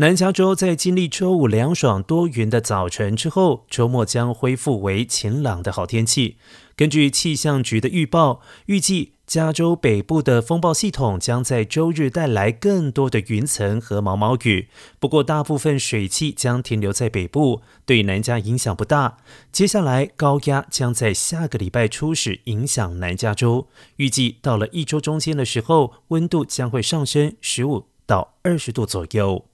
南加州在经历周五凉爽多云的早晨之后周末将恢复为晴朗的好天气。根据气象局的预报预计加州北部的风暴系统将在周日带来更多的云层和毛毛雨。不过大部分水汽将停留在北部对南加影响不大。接下来高压将在下个礼拜初始影响南加州。预计到了一周中间的时候温度将会上升十五到二十度左右。